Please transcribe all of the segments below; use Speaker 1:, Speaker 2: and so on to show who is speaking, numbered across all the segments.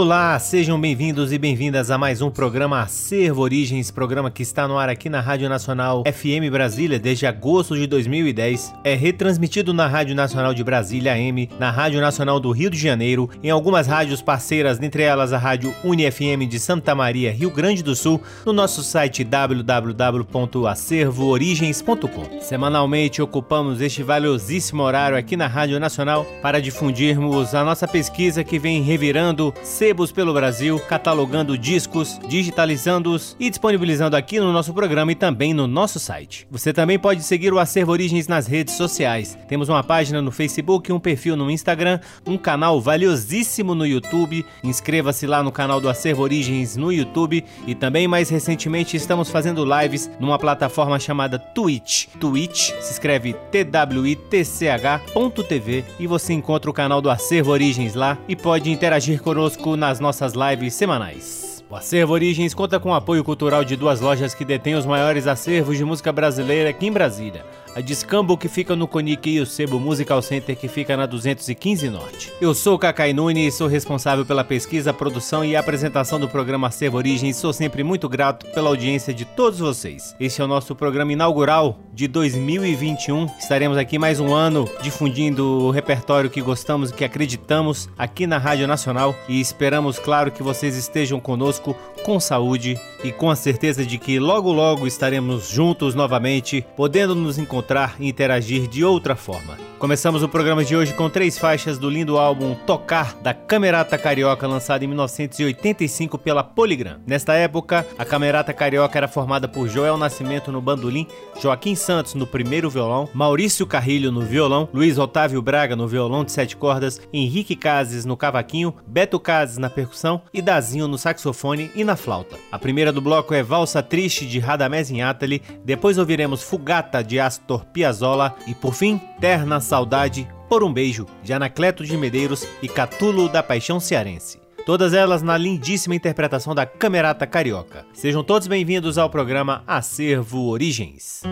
Speaker 1: Olá, sejam bem-vindos e bem-vindas a mais um programa Acervo Origens, programa que está no ar aqui na Rádio Nacional FM Brasília desde agosto de 2010. É retransmitido na Rádio Nacional de Brasília AM, na Rádio Nacional do Rio de Janeiro, em algumas rádios parceiras, dentre elas a Rádio UniFM de Santa Maria, Rio Grande do Sul, no nosso site www.acervoorigens.com. Semanalmente ocupamos este valiosíssimo horário aqui na Rádio Nacional para difundirmos a nossa pesquisa que vem revirando sebos pelo Brasil, catalogando discos, digitalizando-os e disponibilizando aqui no nosso programa e também no nosso site. Você também pode seguir o Acervo Origens nas redes sociais. Temos uma página no Facebook, um perfil no Instagram, um canal valiosíssimo no YouTube. Inscreva-se lá no canal do Acervo Origens no YouTube e também mais recentemente estamos fazendo lives numa plataforma chamada Twitch. Twitch se escreve twitch.tv e você encontra o canal do Acervo Origens lá e pode interagir conosco nas nossas lives semanais. O Acervo Origens conta com o apoio cultural de duas lojas que detêm os maiores acervos de música brasileira aqui em Brasília a Discambo que fica no Conique e o Sebo Musical Center que fica na 215 Norte. Eu sou o Cacai Nunes e sou responsável pela pesquisa, produção e apresentação do programa Acervo Origem e sou sempre muito grato pela audiência de todos vocês. Este é o nosso programa inaugural de 2021. Estaremos aqui mais um ano difundindo o repertório que gostamos e que acreditamos aqui na Rádio Nacional e esperamos, claro, que vocês estejam conosco com saúde e com a certeza de que logo logo estaremos juntos novamente, podendo nos encontrar e interagir de outra forma. Começamos o programa de hoje com três faixas do lindo álbum Tocar da Camerata Carioca, lançado em 1985 pela Polygram. Nesta época, a Camerata Carioca era formada por Joel Nascimento no bandolim, Joaquim Santos no primeiro violão, Maurício Carrilho no violão, Luiz Otávio Braga no violão de sete cordas, Henrique Cases no cavaquinho, Beto Cases na percussão e Dazinho no saxofone e na flauta. A primeira do bloco é Valsa Triste de Radamés Inátali, depois ouviremos Fugata de Astor Piazzolla e por fim Terna Saudade por um Beijo de Anacleto de Medeiros e Catulo da Paixão Cearense. Todas elas na lindíssima interpretação da Camerata Carioca. Sejam todos bem-vindos ao programa Acervo Origens.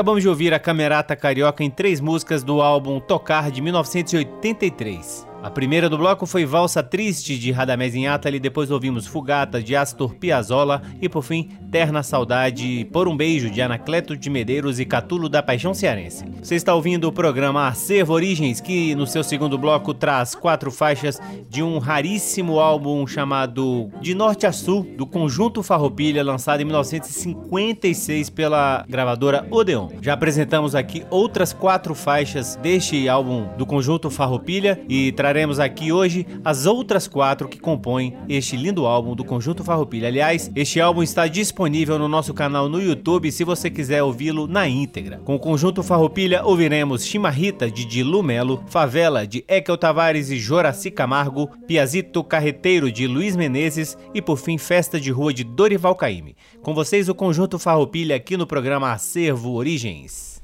Speaker 1: Acabamos de ouvir a Camerata Carioca em três músicas do álbum Tocar de 1983. A primeira do bloco foi Valsa Triste de Radamés Inátali, depois ouvimos Fugata de Astor Piazzolla e por fim Terna Saudade por um Beijo de Anacleto de Medeiros e Catulo da Paixão Cearense. Você está ouvindo o programa Acervo Origens, que no seu segundo bloco traz quatro faixas de um raríssimo álbum chamado De Norte a Sul, do conjunto Farroupilha, lançado em 1956 pela gravadora Odeon. Já apresentamos aqui outras quatro faixas deste álbum do conjunto Farroupilha e traz mostraremos aqui hoje as outras quatro que compõem este lindo álbum do Conjunto Farroupilha. Aliás, este álbum está disponível no nosso canal no YouTube se você quiser ouvi-lo na íntegra. Com o Conjunto Farroupilha ouviremos Chimarrita de Dilu Melo, Favela de Ekel Tavares e Joraci Camargo, Piazito Carreteiro de Luiz Menezes e por fim Festa de Rua de Dorival Caymmi. Com vocês o Conjunto Farroupilha aqui no programa Acervo Origens.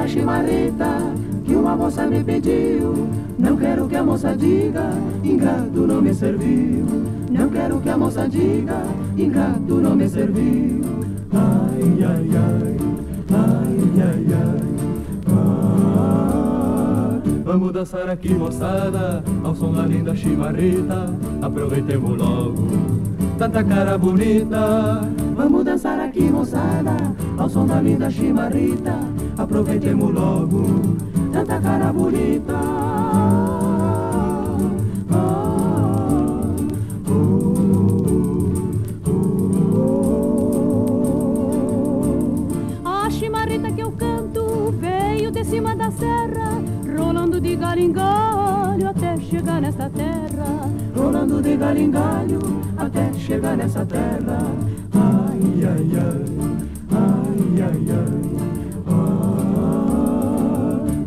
Speaker 2: A chimarrita que uma moça me pediu. Não quero que a moça diga, ingrato não me serviu. Não quero que a moça diga, ingrato não me serviu. Ai, ai, ai, ai, ai, ai. Ah, vamos dançar aqui, moçada, ao som da linda chimarrita. Aproveitemos logo tanta cara bonita. Vamos dançar aqui, moçada, ao som da linda chimarrita. Aproveitemos logo tanta cara bonita.
Speaker 3: A chimarrita que eu canto veio de cima da serra, rolando de galho em galho até chegar nessa terra.
Speaker 2: Rolando de galho em galho até chegar nessa terra. Ai, ai, ai, ai, ai, ai.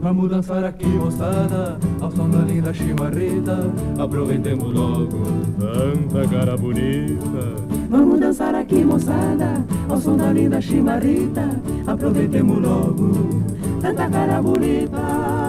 Speaker 2: Vamos dançar aqui, moçada, ao som da linda chimarrita. Aproveitemos logo tanta cara bonita. Vamos dançar aqui, moçada, ao som da linda chimarrita. Aproveitemos logo tanta cara bonita.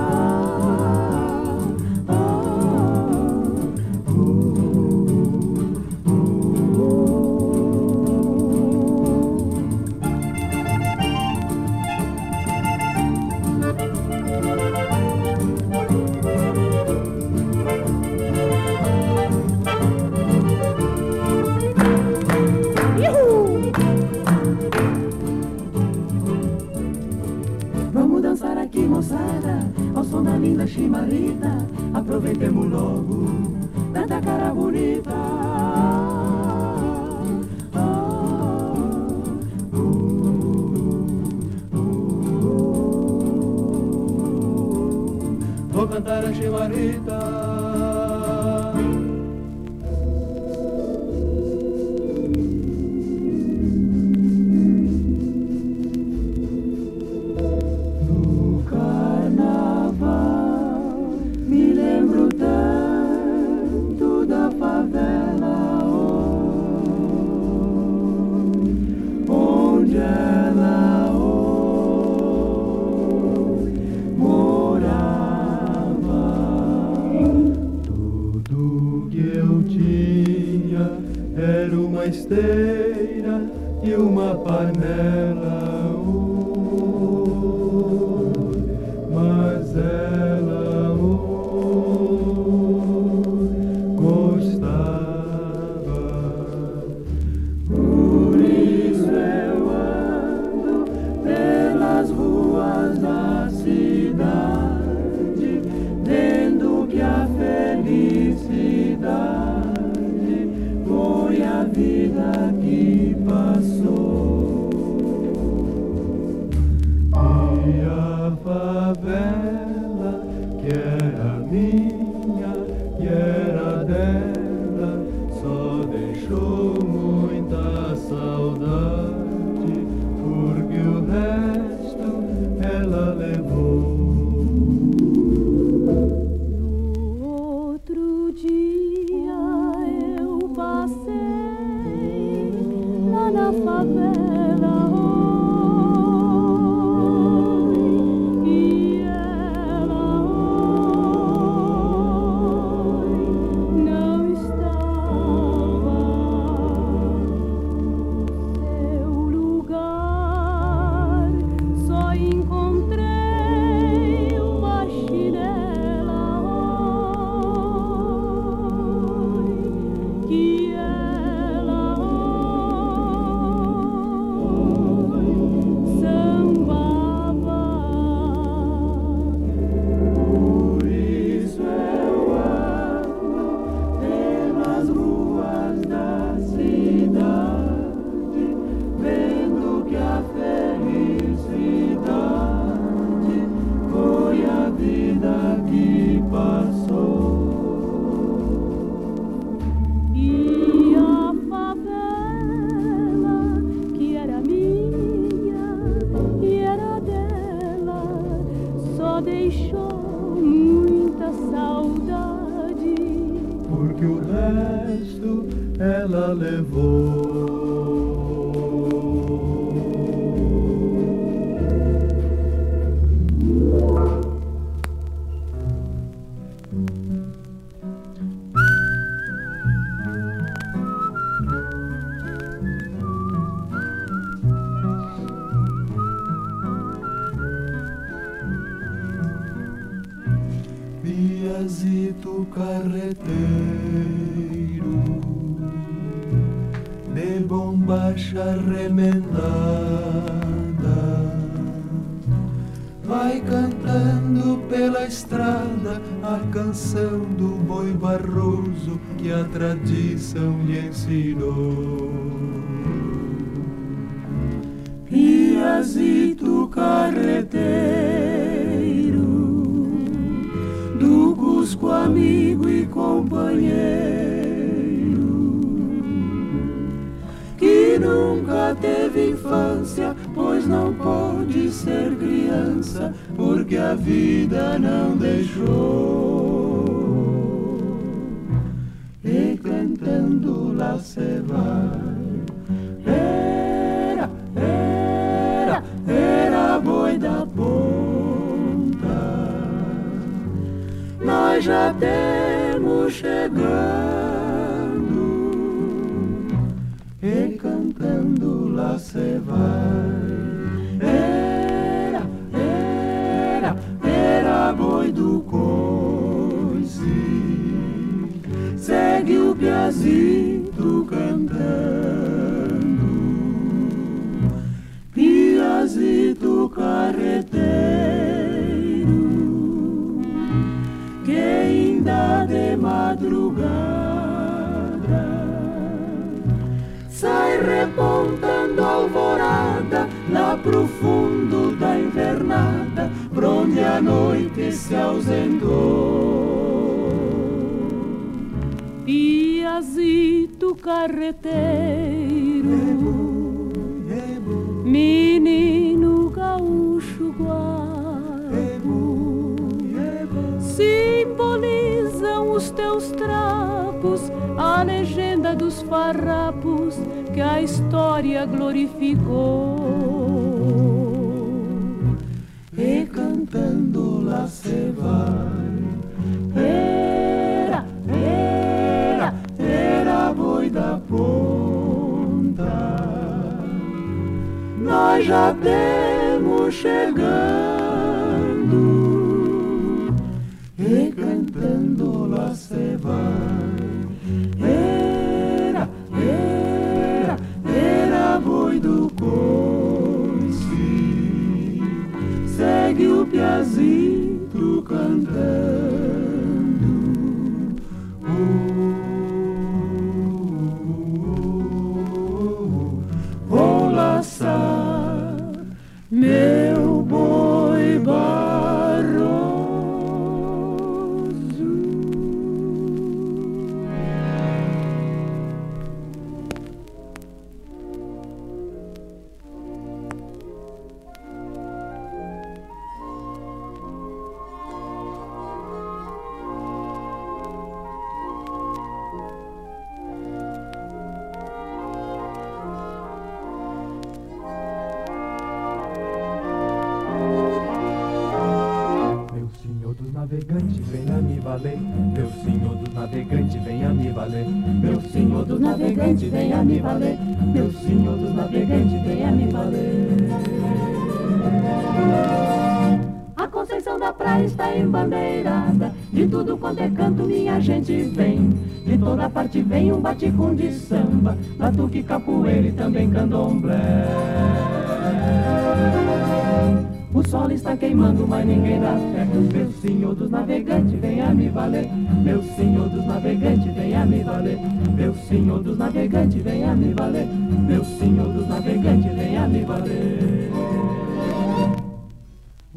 Speaker 2: Carreteiro de bombacha remendada vai cantando pela estrada a canção do boi barroso que a tradição lhe ensinou. Piazito companheiro que nunca teve infância, pois não pôde ser criança, porque a vida não deixou. E cantando lá se vai, era, era, era boi da ponta. Nós já temos chegando e cantando lá se vai. Era, era, era boi do coice. Segue o piazito cantando. Piazito carreteiro repontando alvorada lá pro fundo da invernada, pra onde a noite se ausentou.
Speaker 3: Piazito carreteiro, menino gaúcho guapo, simbolizam os teus a legenda dos farrapos que a história glorificou.
Speaker 2: E cantando lá se vai. Era, era, era boi da ponta. Nós já temos chegando. E cantando lá se vai. Do coice. Segue o piazito cantando.
Speaker 4: Senhor dos navegantes, venha me valer. Meu senhor dos navegantes, venha me valer. Meu senhor dos navegantes, venha me valer. Meu senhor dos navegantes, venha me valer.
Speaker 3: A Conceição da Praia está embandeirada De tudo quanto é canto minha gente vem De toda parte vem um baticum de samba Batuque, capoeira e também candomblé sol está queimando, mas ninguém dá fé. Meu senhor dos navegantes, venha me valer. Meu senhor dos navegantes, venha me valer. Meu senhor dos navegantes, venha me valer. Meu senhor dos navegantes, venha me valer.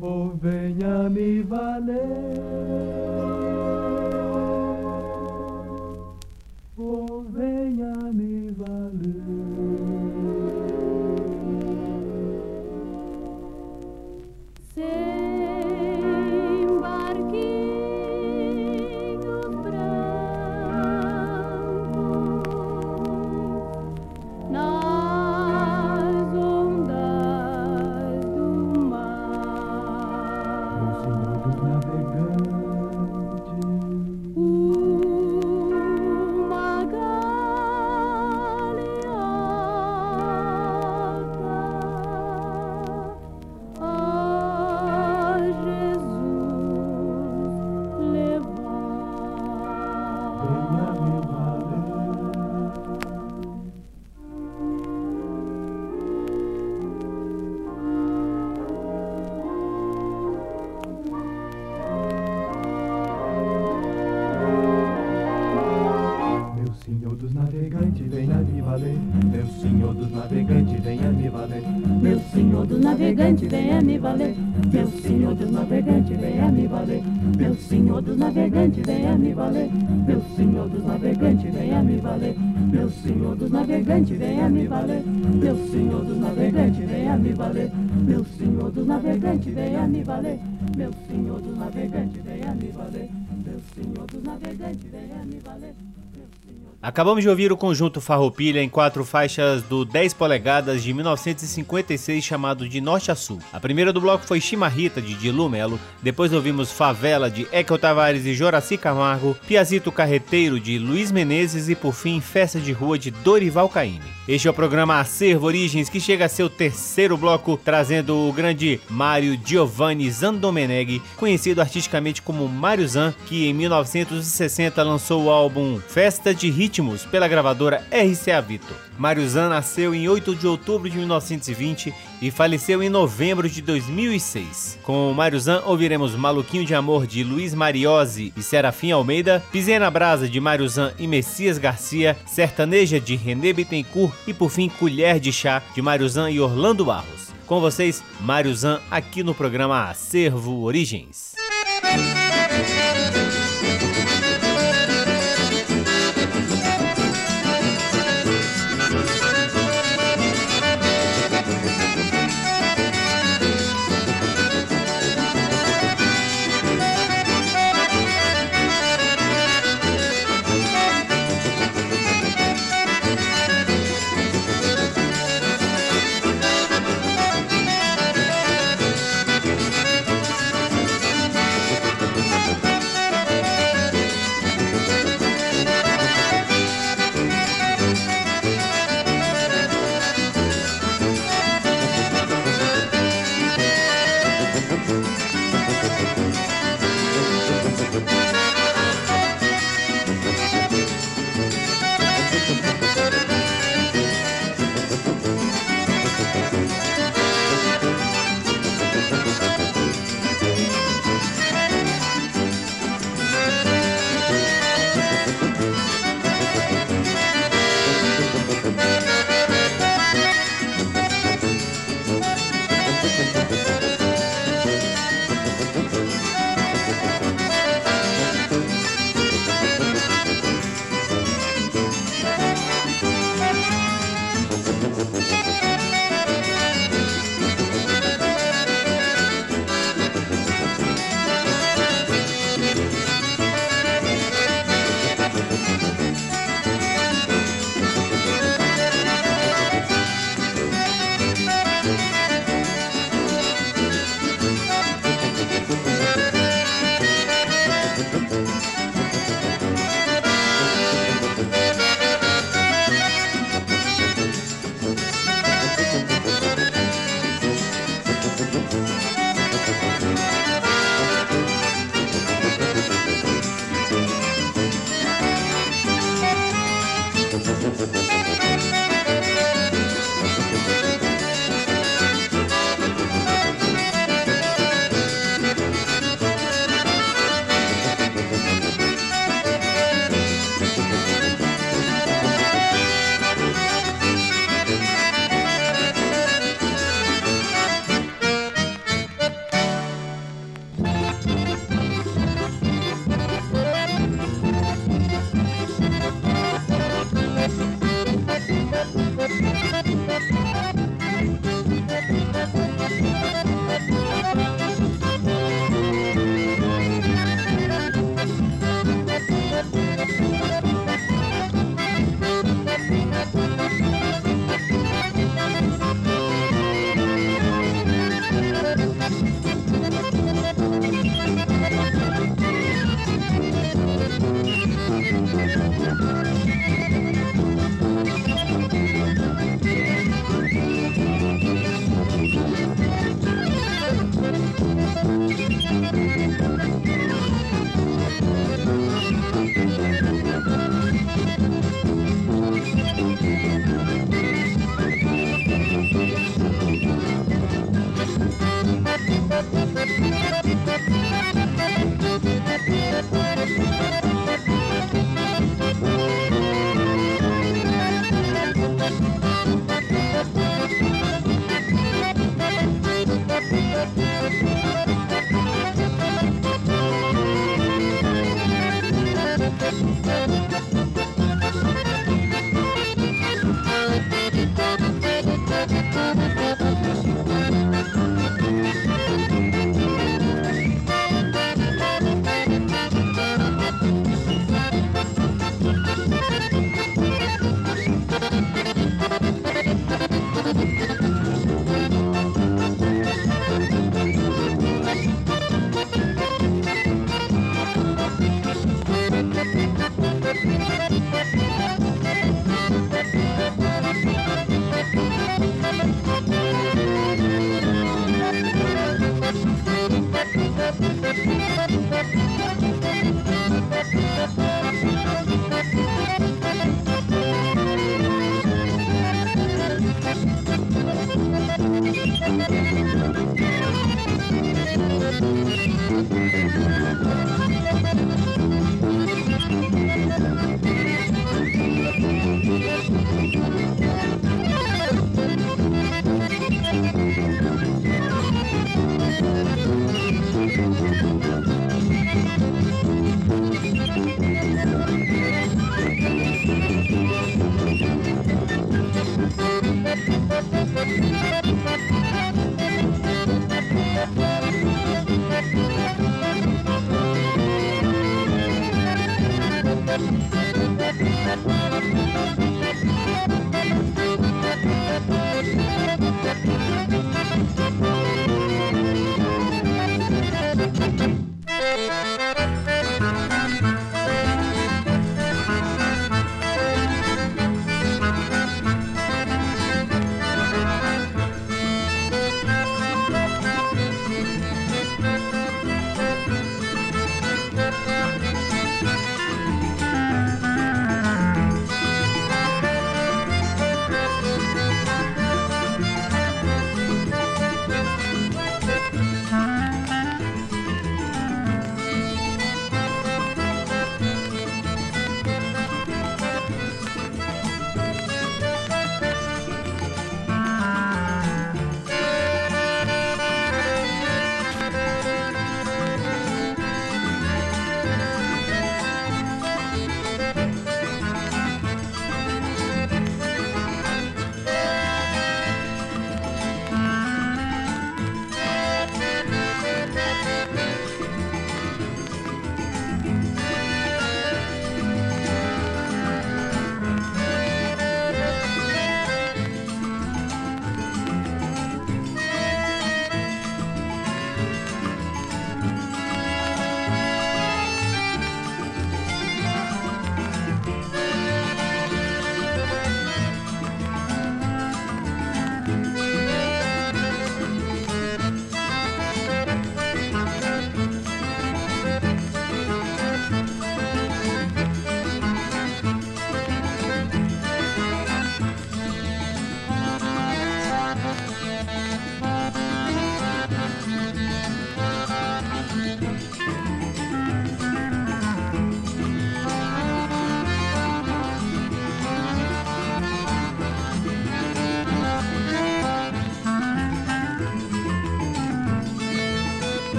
Speaker 2: Oh, venha me valer. Oh, venha me valer.
Speaker 5: Senhor dos navegantes, venha me valer.
Speaker 2: Meu senhor dos navegantes, venha me valer. Meu senhor dos navegantes, venha me valer. Meu senhor dos navegantes, venha me valer. Meu senhor dos navegantes, venha me valer. Meu senhor dos navegantes, venha me valer. Meu senhor dos navegantes, venha me valer. Meu senhor dos navegantes, venha me valer. Meu senhor dos navegantes, venha me valer. Meu senhor dos navegantes, venha me valer.
Speaker 1: Acabamos de ouvir o conjunto Farroupilha em quatro faixas do 10 polegadas de 1956 chamado de Norte a Sul. A primeira do bloco foi Chimarrita de Dilu Melo, depois ouvimos Favela de Ekel Tavares e Joraci Camargo, Piazito Carreteiro de Luiz Menezes e por fim Festa de Rua de Dorival Caymmi. Este é o programa Acervo Origens que chega a seu terceiro bloco trazendo o grande Mário Giovanni Zandomeneghi, conhecido artisticamente como Mário Zan, que em 1960 lançou o álbum Festa de Ritmo Ritmos pela gravadora RCA Victor. Mário Zan nasceu em 8 de outubro de 1920 e faleceu em novembro de 2006. Com Mário Zan ouviremos Maluquinho de Amor de Luiz Mariose e Serafim Almeida, Pisei na Brasa de Mário Zan e Messias Garcia, Sertaneja de René Bittencourt e por fim Colher de Chá de Mário Zan e Orlando Barros. Com vocês, Mário Zan aqui no programa Acervo Origens.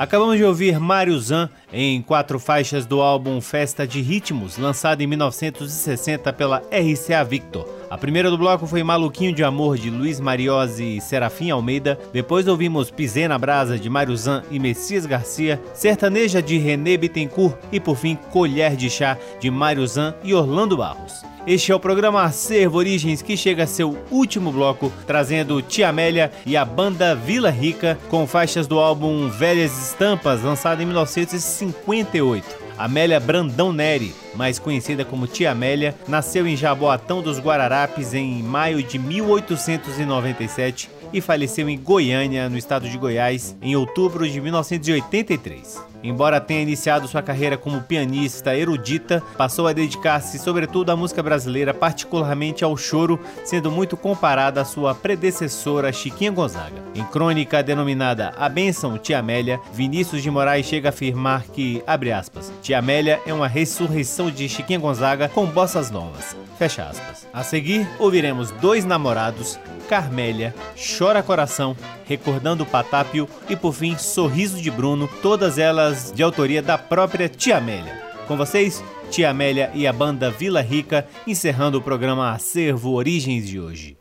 Speaker 1: Acabamos de ouvir Mário Zan em quatro faixas do álbum Festa de Ritmos, lançado em 1960 pela RCA Victor. A primeira do bloco foi Maluquinho de Amor de Luiz Mariose e Serafim Almeida. Depois ouvimos Pisei na Brasa de Mário Zan e Messias Garcia, Sertaneja de René Bittencourt e por fim Colher de Chá de Mário Zan e Orlando Barros. Este é o programa Acervo Origens que chega a seu último bloco, trazendo Tia Amélia e a banda Vila Rica com faixas do álbum Velhas Estampas, lançado em 1958. Amélia Brandão Neri, mais conhecida como Tia Amélia, nasceu em Jaboatão dos Guararapes em maio de 1897 e faleceu em Goiânia, no estado de Goiás, em outubro de 1983. Embora tenha iniciado sua carreira como pianista erudita, passou a dedicar-se sobretudo à música brasileira, particularmente ao choro, sendo muito comparada à sua predecessora Chiquinha Gonzaga. Em crônica denominada A Benção Tia Amélia, Vinícius de Moraes chega a afirmar que, abre aspas, Tia Amélia é uma ressurreição de Chiquinha Gonzaga com bossas novas. Fecha aspas. A seguir, ouviremos Dois Namorados, Carmélia, Chora Coração, Recordando o Patápio e por fim Sorriso de Bruno, todas elas de autoria da própria Tia Amélia. Com vocês, Tia Amélia e a banda Vila Rica, encerrando o programa Acervo Origens de hoje.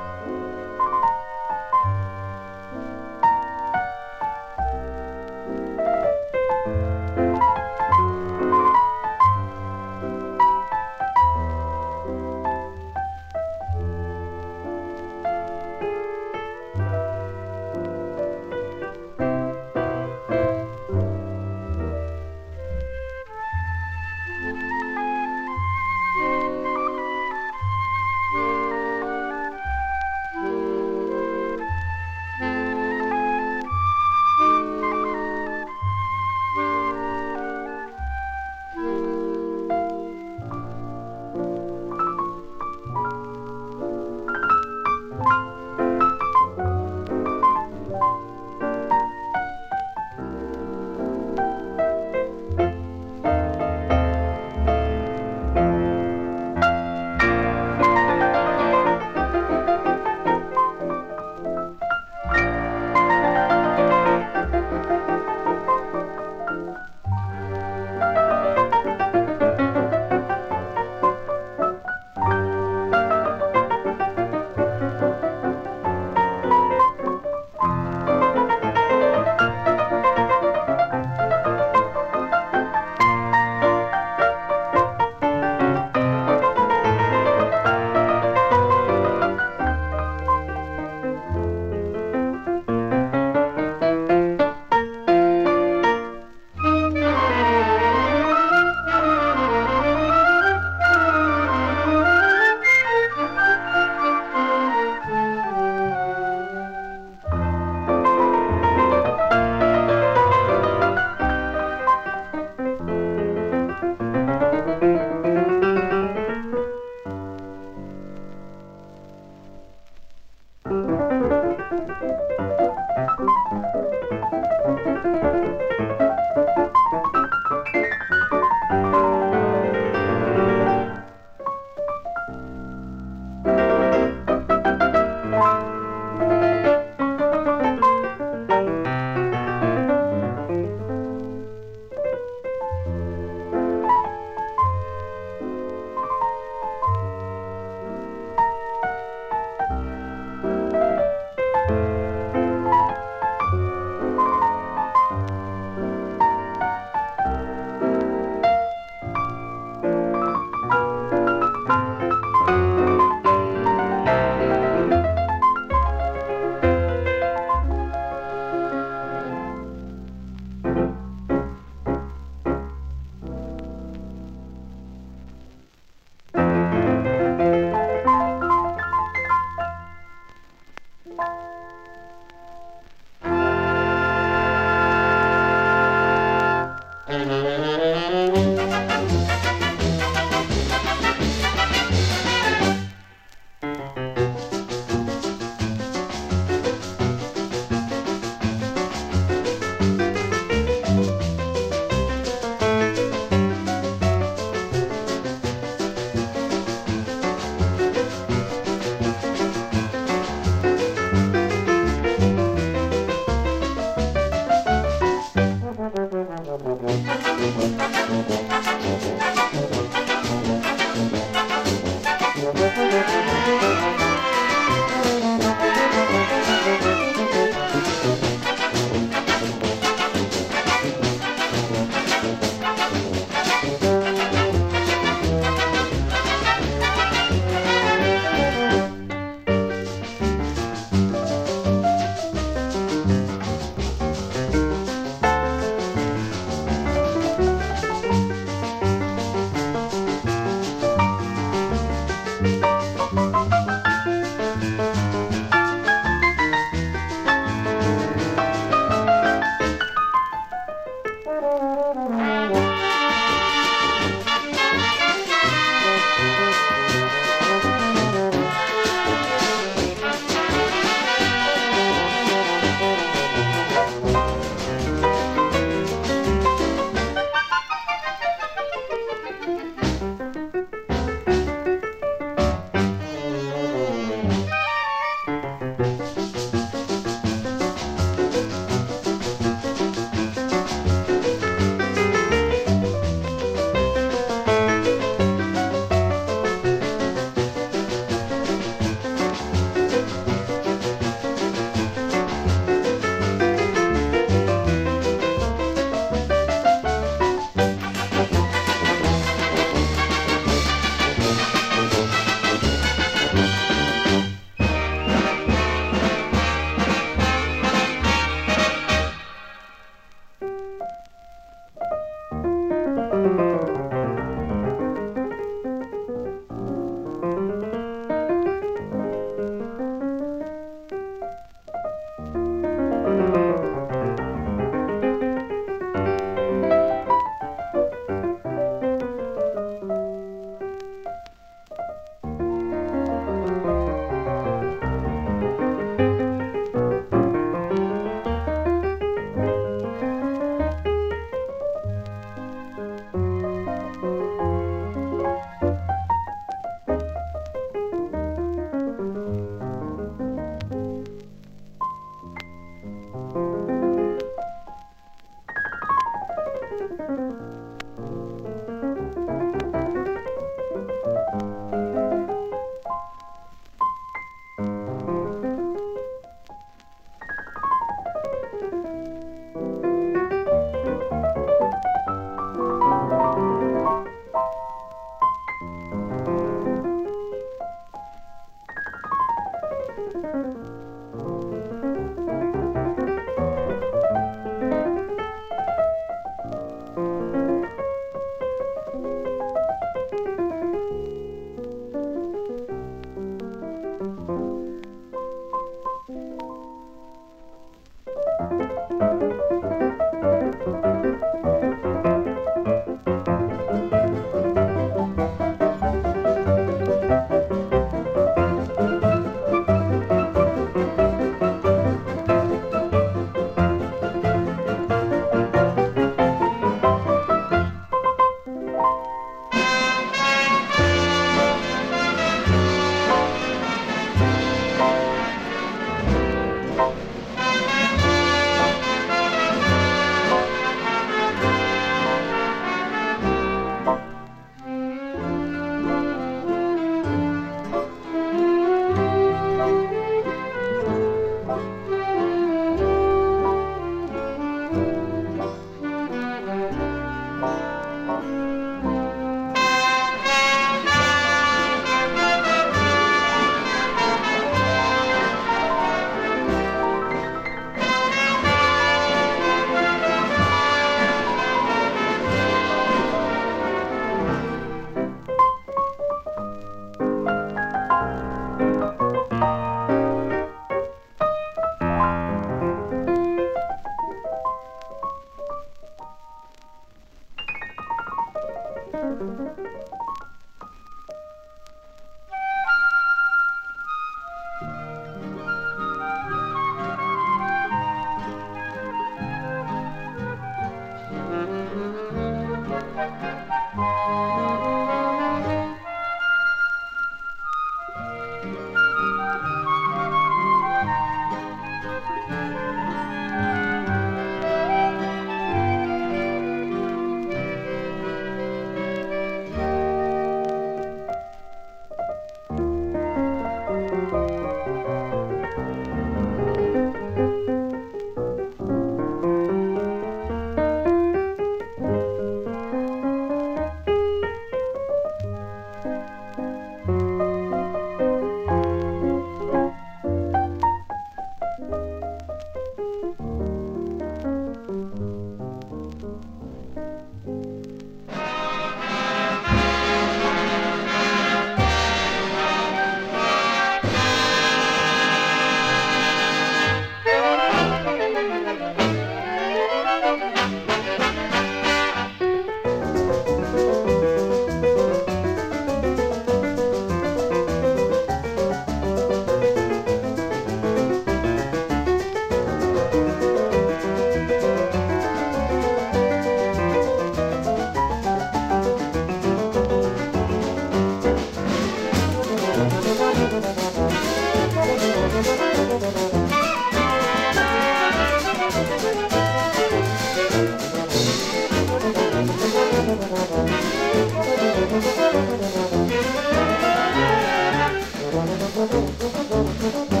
Speaker 1: Thank you.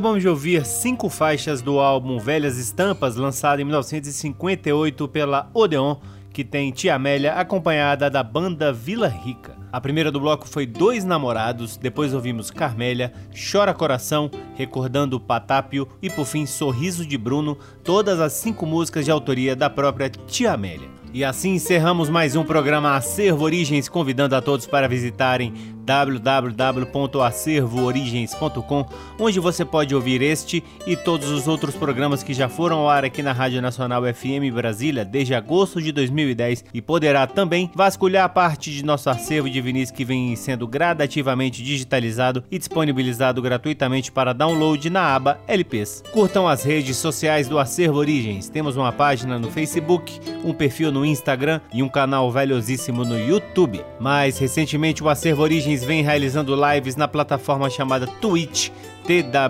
Speaker 1: Acabamos de ouvir cinco faixas do álbum Velhas Estampas, lançado em 1958 pela Odeon, que tem Tia Amélia acompanhada da banda Vila Rica. A primeira do bloco foi Dois Namorados, depois ouvimos Carmélia, Chora Coração, Recordando Patápio e por fim Sorriso de Bruno, todas as cinco músicas de autoria da própria Tia Amélia. E assim encerramos mais um programa Acervo Origens, convidando a todos para visitarem www.acervoorigens.com, onde você pode ouvir este e todos os outros programas que já foram ao ar aqui na Rádio Nacional FM Brasília desde agosto de 2010 e poderá também vasculhar parte de nosso acervo de vinis que vem sendo gradativamente digitalizado e disponibilizado gratuitamente para download na aba LPs. Curtam as redes sociais do Acervo Origens. Temos uma página no Facebook, um perfil no Instagram e um canal valiosíssimo no YouTube. Mais recentemente, o Acervo Origens vem realizando lives na plataforma chamada Twitch, twitch.tv.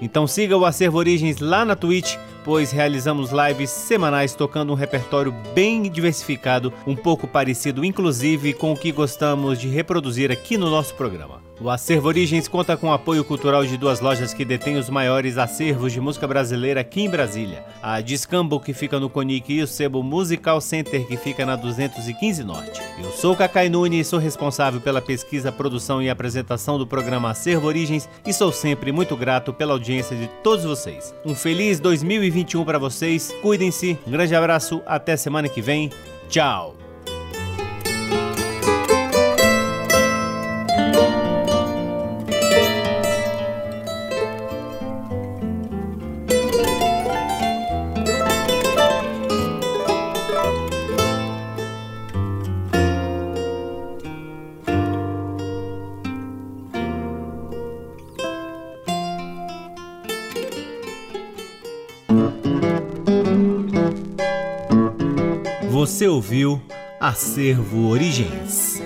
Speaker 1: Então siga o Acervo Origens lá na Twitch, pois realizamos lives semanais tocando um repertório bem diversificado, um pouco parecido inclusive com o que gostamos de reproduzir aqui no nosso programa. O Acervo Origens conta com o apoio cultural de duas lojas que detêm os maiores acervos de música brasileira aqui em Brasília. A Discambo, que fica no Conic, e o Sebo Musical Center, que fica na 215 Norte. Eu sou Cacai Nunes, sou responsável pela pesquisa, produção e apresentação do programa Acervo Origens e sou sempre muito grato pela audiência de todos vocês. Um feliz 2021 para vocês, cuidem-se, um grande abraço, até semana que vem, tchau! Ouviu Acervo Origens.